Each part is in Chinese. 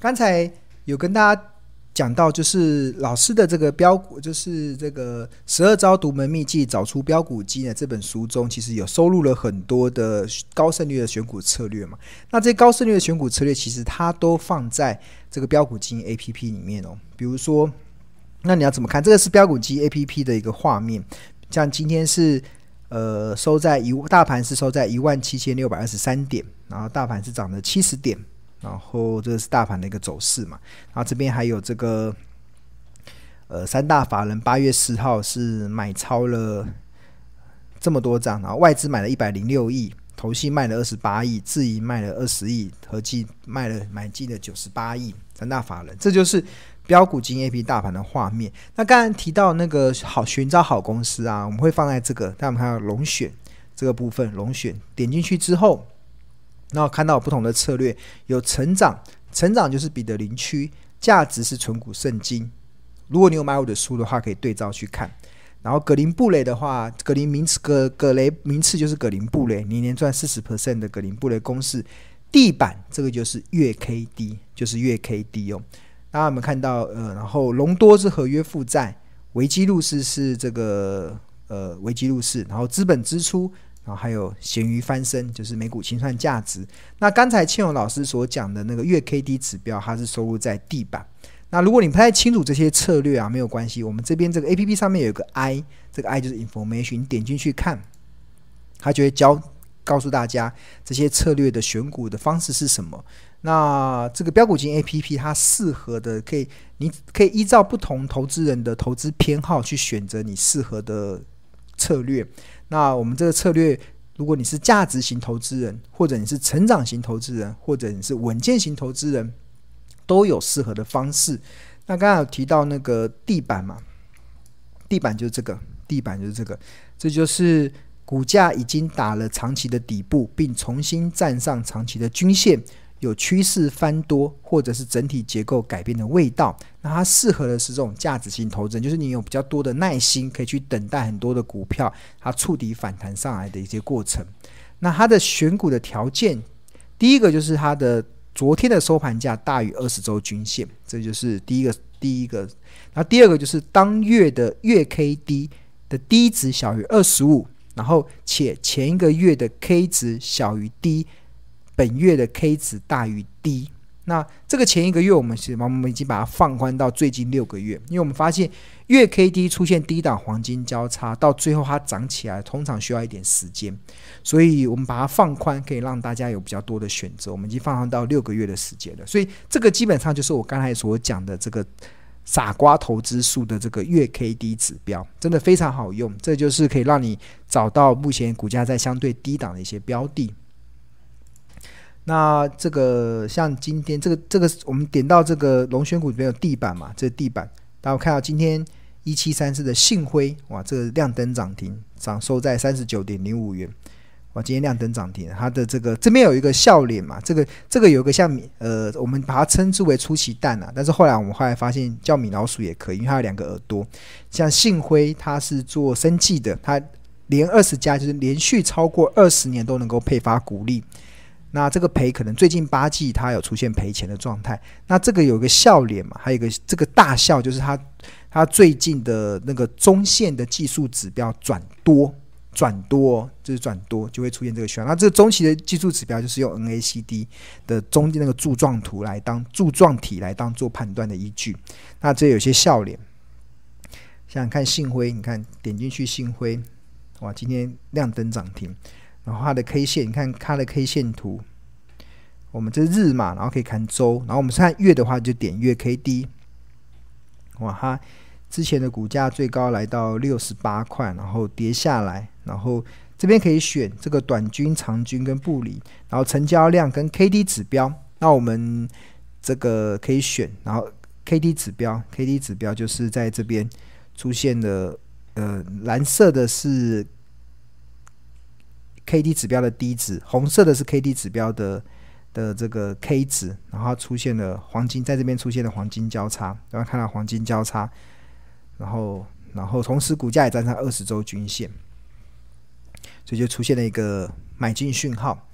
刚才有跟大家讲到，就是老师的这个标股，就是这个十二招独门秘技找出标股基呢这本书中，其实有收录了很多的高胜率的选股策略嘛。那这些高胜率的选股策略，其实它都放在这个标股基 APP 里面哦。比如说，那你要怎么看？这个是标股基 APP 的一个画面，像今天是呃收在一大盘是收在一万七千六百二十三点，然后大盘是涨了七十点。然后这个是大盘的一个走势嘛，然后这边还有这个，呃，三大法人八月十号是买超了这么多张，然后外资买了一百零六亿，投信卖了二十八亿，自营卖了二十亿，合计卖了买进了九十八亿，三大法人，这就是标股金 A P 大盘的画面。那刚刚提到那个好寻找好公司啊，我们会放在这个，但我们还有龙选这个部分，龙选点进去之后。然后看到不同的策略，有成长，成长就是彼得林区，价值是存股圣经。如果你有买我的书的话，可以对照去看。然后葛林布雷的话，葛林名次葛葛雷名次就是葛林布雷，年年赚四十 percent 的葛林布雷公式。地板这个就是月 K D，就是月 K D 哦。大家有没有看到？呃，然后隆多是合约负债，维基路斯是这个呃维基路斯，然后资本支出。然后还有咸鱼翻身，就是每股清算价值。那刚才庆荣老师所讲的那个月 K D 指标，它是收录在地板。那如果你不太清楚这些策略啊，没有关系，我们这边这个 A P P 上面有个 I，这个 I 就是 Information，你点进去看，它就会教告诉大家这些策略的选股的方式是什么。那这个标股金 A P P 它适合的可以，你可以依照不同投资人的投资偏好去选择你适合的策略。那我们这个策略，如果你是价值型投资人，或者你是成长型投资人，或者你是稳健型投资人，都有适合的方式。那刚刚有提到那个地板嘛，地板就是这个，地板就是这个，这就是股价已经打了长期的底部，并重新站上长期的均线。有趋势翻多，或者是整体结构改变的味道，那它适合的是这种价值型投资人，就是你有比较多的耐心，可以去等待很多的股票它触底反弹上来的一些过程。那它的选股的条件，第一个就是它的昨天的收盘价大于二十周均线，这就是第一个第一个。那第二个就是当月的月 K D 的低值小于二十五，然后且前一个月的 K 值小于 D。本月的 K 值大于 D，那这个前一个月我们是，我们已经把它放宽到最近六个月，因为我们发现月 K D 出现低档黄金交叉，到最后它涨起来，通常需要一点时间，所以我们把它放宽，可以让大家有比较多的选择。我们已经放宽到六个月的时间了，所以这个基本上就是我刚才所讲的这个傻瓜投资数的这个月 K D 指标，真的非常好用，这就是可以让你找到目前股价在相对低档的一些标的。那这个像今天这个这个，我们点到这个龙选股里面有地板嘛？这个地板，大家看到今天一七三四的信辉，哇，这个亮灯涨停，涨收在三十九点零五元，哇，今天亮灯涨停，它的这个这边有一个笑脸嘛？这个这个有个像米呃，我们把它称之为出奇蛋啊，但是后来我们后来发现叫米老鼠也可以，因为它有两个耳朵。像信辉，它是做生技的，它连二十家就是连续超过二十年都能够配发股利。那这个赔可能最近八季它有出现赔钱的状态，那这个有个笑脸嘛，还有一个这个大笑，就是它它最近的那个中线的技术指标转多转多，就是转多就会出现这个需要。那这中期的技术指标就是用 NACD 的中间那个柱状图来当柱状体来当做判断的依据。那这有些笑脸，想想看信辉，你看点进去信辉，哇，今天亮灯涨停。然后它的 K 线，你看它的 K 线图，我们这日嘛，然后可以看周，然后我们看月的话就点月 K D。哇，哈之前的股价最高来到六十八块，然后跌下来，然后这边可以选这个短均、长均跟布林，然后成交量跟 K D 指标，那我们这个可以选，然后 K D 指标，K D 指标就是在这边出现的，呃，蓝色的是。K D 指标的低值，红色的是 K D 指标的的这个 K 值，然后出现了黄金，在这边出现了黄金交叉，然后看到黄金交叉，然后然后同时股价也站上二十周均线，所以就出现了一个买进讯号。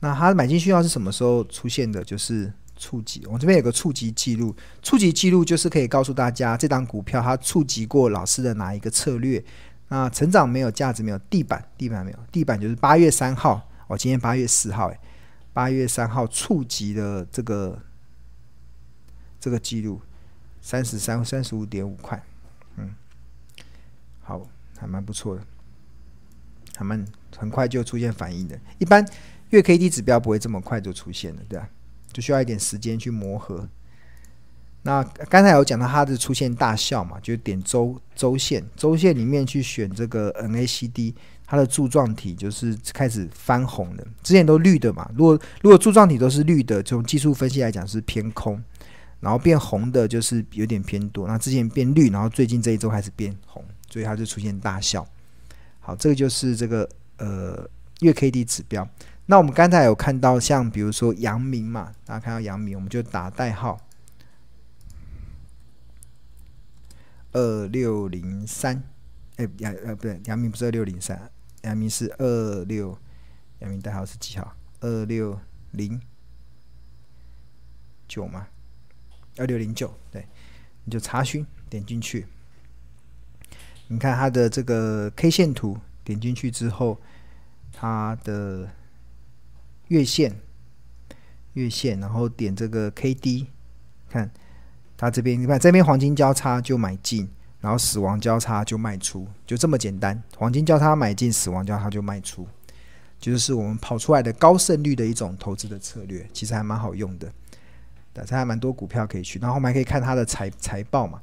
那它的买进讯号是什么时候出现的？就是触及，我这边有个触及记录，触及记录就是可以告诉大家这档股票它触及过老师的哪一个策略。那成长没有价值没有地板，地板没有地板就是八月三号哦，今天八月四号诶，八月三号触及的这个这个记录三十三三十五点五块，嗯，好，还蛮不错的，还蛮很快就出现反应的，一般月 K D 指标不会这么快就出现了，对吧？就需要一点时间去磨合。那刚才有讲到它的出现大效嘛，就点周周线，周线里面去选这个 NACD，它的柱状体就是开始翻红的，之前都绿的嘛。如果如果柱状体都是绿的，从技术分析来讲是偏空，然后变红的就是有点偏多。那之前变绿，然后最近这一周开始变红，所以它就出现大效。好，这个就是这个呃月 K D 指标。那我们刚才有看到像比如说阳明嘛，大家看到阳明，我们就打代号。二六零三，哎，杨呃不对，杨明不是二六零三，杨明是二六，杨明代号是几号？二六零九吗？二六零九，对，你就查询，点进去，你看它的这个 K 线图，点进去之后，它的月线，月线，然后点这个 KD，看。它这边你看，这边黄金交叉就买进，然后死亡交叉就卖出，就这么简单。黄金交叉买进，死亡交叉就卖出，就是我们跑出来的高胜率的一种投资的策略，其实还蛮好用的。对，它还蛮多股票可以去，然后我们还可以看它的财财报嘛。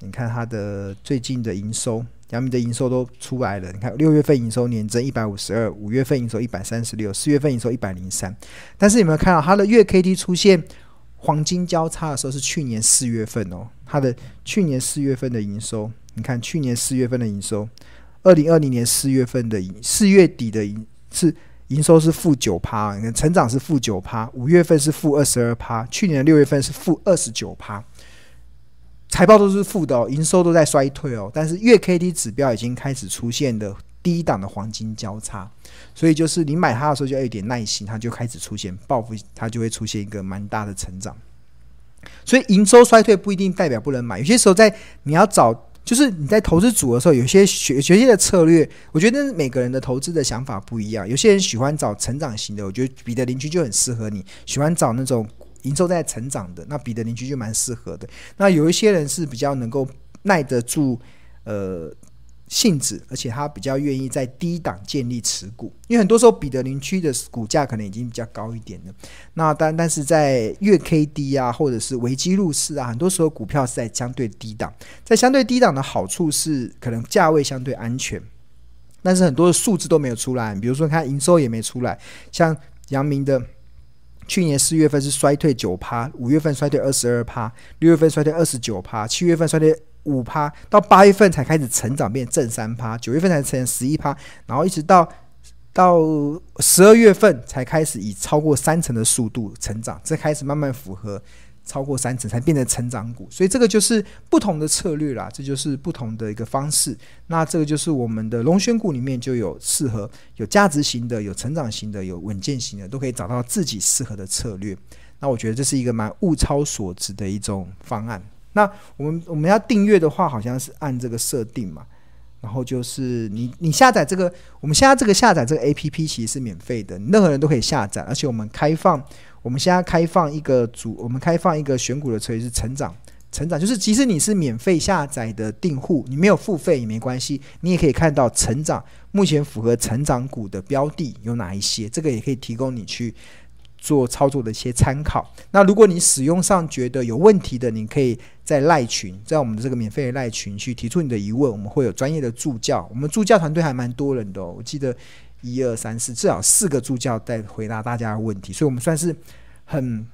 你看它的最近的营收，阳明的营收都出来了。你看六月份营收年增一百五十二，五月份营收一百三十六，四月份营收一百零三。但是有没有看到它的月 K D 出现？黄金交叉的时候是去年四月份哦，它的去年四月份的营收，你看去年四月份的营收，二零二零年四月份的营四月底的营是营收是负九趴，你看成长是负九趴，五月份是负二十二趴，去年六月份是负二十九趴，财报都是负的哦，营收都在衰退哦，但是月 K D 指标已经开始出现的低档的黄金交叉。所以就是你买它的时候就要有点耐心，它就开始出现报复，它就会出现一个蛮大的成长。所以营收衰退不一定代表不能买，有些时候在你要找，就是你在投资组的时候，有些学学习的策略，我觉得每个人的投资的想法不一样。有些人喜欢找成长型的，我觉得彼得林区就很适合你；喜欢找那种营收在成长的，那彼得林区就蛮适合的。那有一些人是比较能够耐得住，呃。性质，而且他比较愿意在低档建立持股，因为很多时候彼得林区的股价可能已经比较高一点了。那但但是在月 K D 啊，或者是维基入市啊，很多时候股票是在相对低档，在相对低档的好处是可能价位相对安全，但是很多的数字都没有出来，比如说看营收也没出来，像阳明的去年四月份是衰退九趴，五月份衰退二十二趴，六月份衰退二十九趴，七月份衰退。五趴到八月份才开始成长，变正三趴，九月份才成十一趴，然后一直到到十二月份才开始以超过三成的速度成长，这开始慢慢符合超过三成才变成成长股，所以这个就是不同的策略啦，这就是不同的一个方式。那这个就是我们的龙选股里面就有适合有价值型的、有成长型的、有稳健型的，都可以找到自己适合的策略。那我觉得这是一个蛮物超所值的一种方案。那我们我们要订阅的话，好像是按这个设定嘛，然后就是你你下载这个，我们现在这个下载这个 APP 其实是免费的，任何人都可以下载，而且我们开放，我们现在开放一个组，我们开放一个选股的策略是成长，成长就是即使你是免费下载的订户，你没有付费也没关系，你也可以看到成长目前符合成长股的标的有哪一些，这个也可以提供你去。做操作的一些参考。那如果你使用上觉得有问题的，你可以在赖群，在我们的这个免费的赖群去提出你的疑问，我们会有专业的助教。我们助教团队还蛮多人的，我记得一二三四，至少四个助教在回答大家的问题，所以我们算是很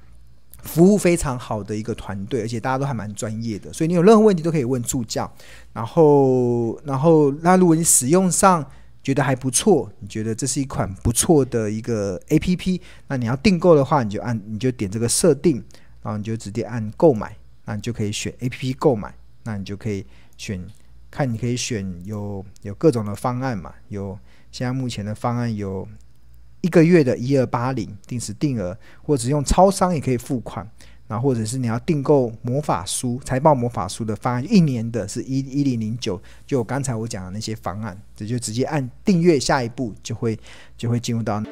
服务非常好的一个团队，而且大家都还蛮专业的，所以你有任何问题都可以问助教。然后，然后那如果你使用上，觉得还不错，你觉得这是一款不错的一个 APP，那你要订购的话，你就按你就点这个设定，然后你就直接按购买，那你就可以选 APP 购买，那你就可以选看，你可以选有有各种的方案嘛，有现在目前的方案有一个月的一二八零定时定额，或者用超商也可以付款。然后或者是你要订购魔法书、财报魔法书的方案，一年的是一一零零九，就刚才我讲的那些方案，这就直接按订阅，下一步就会就会进入到。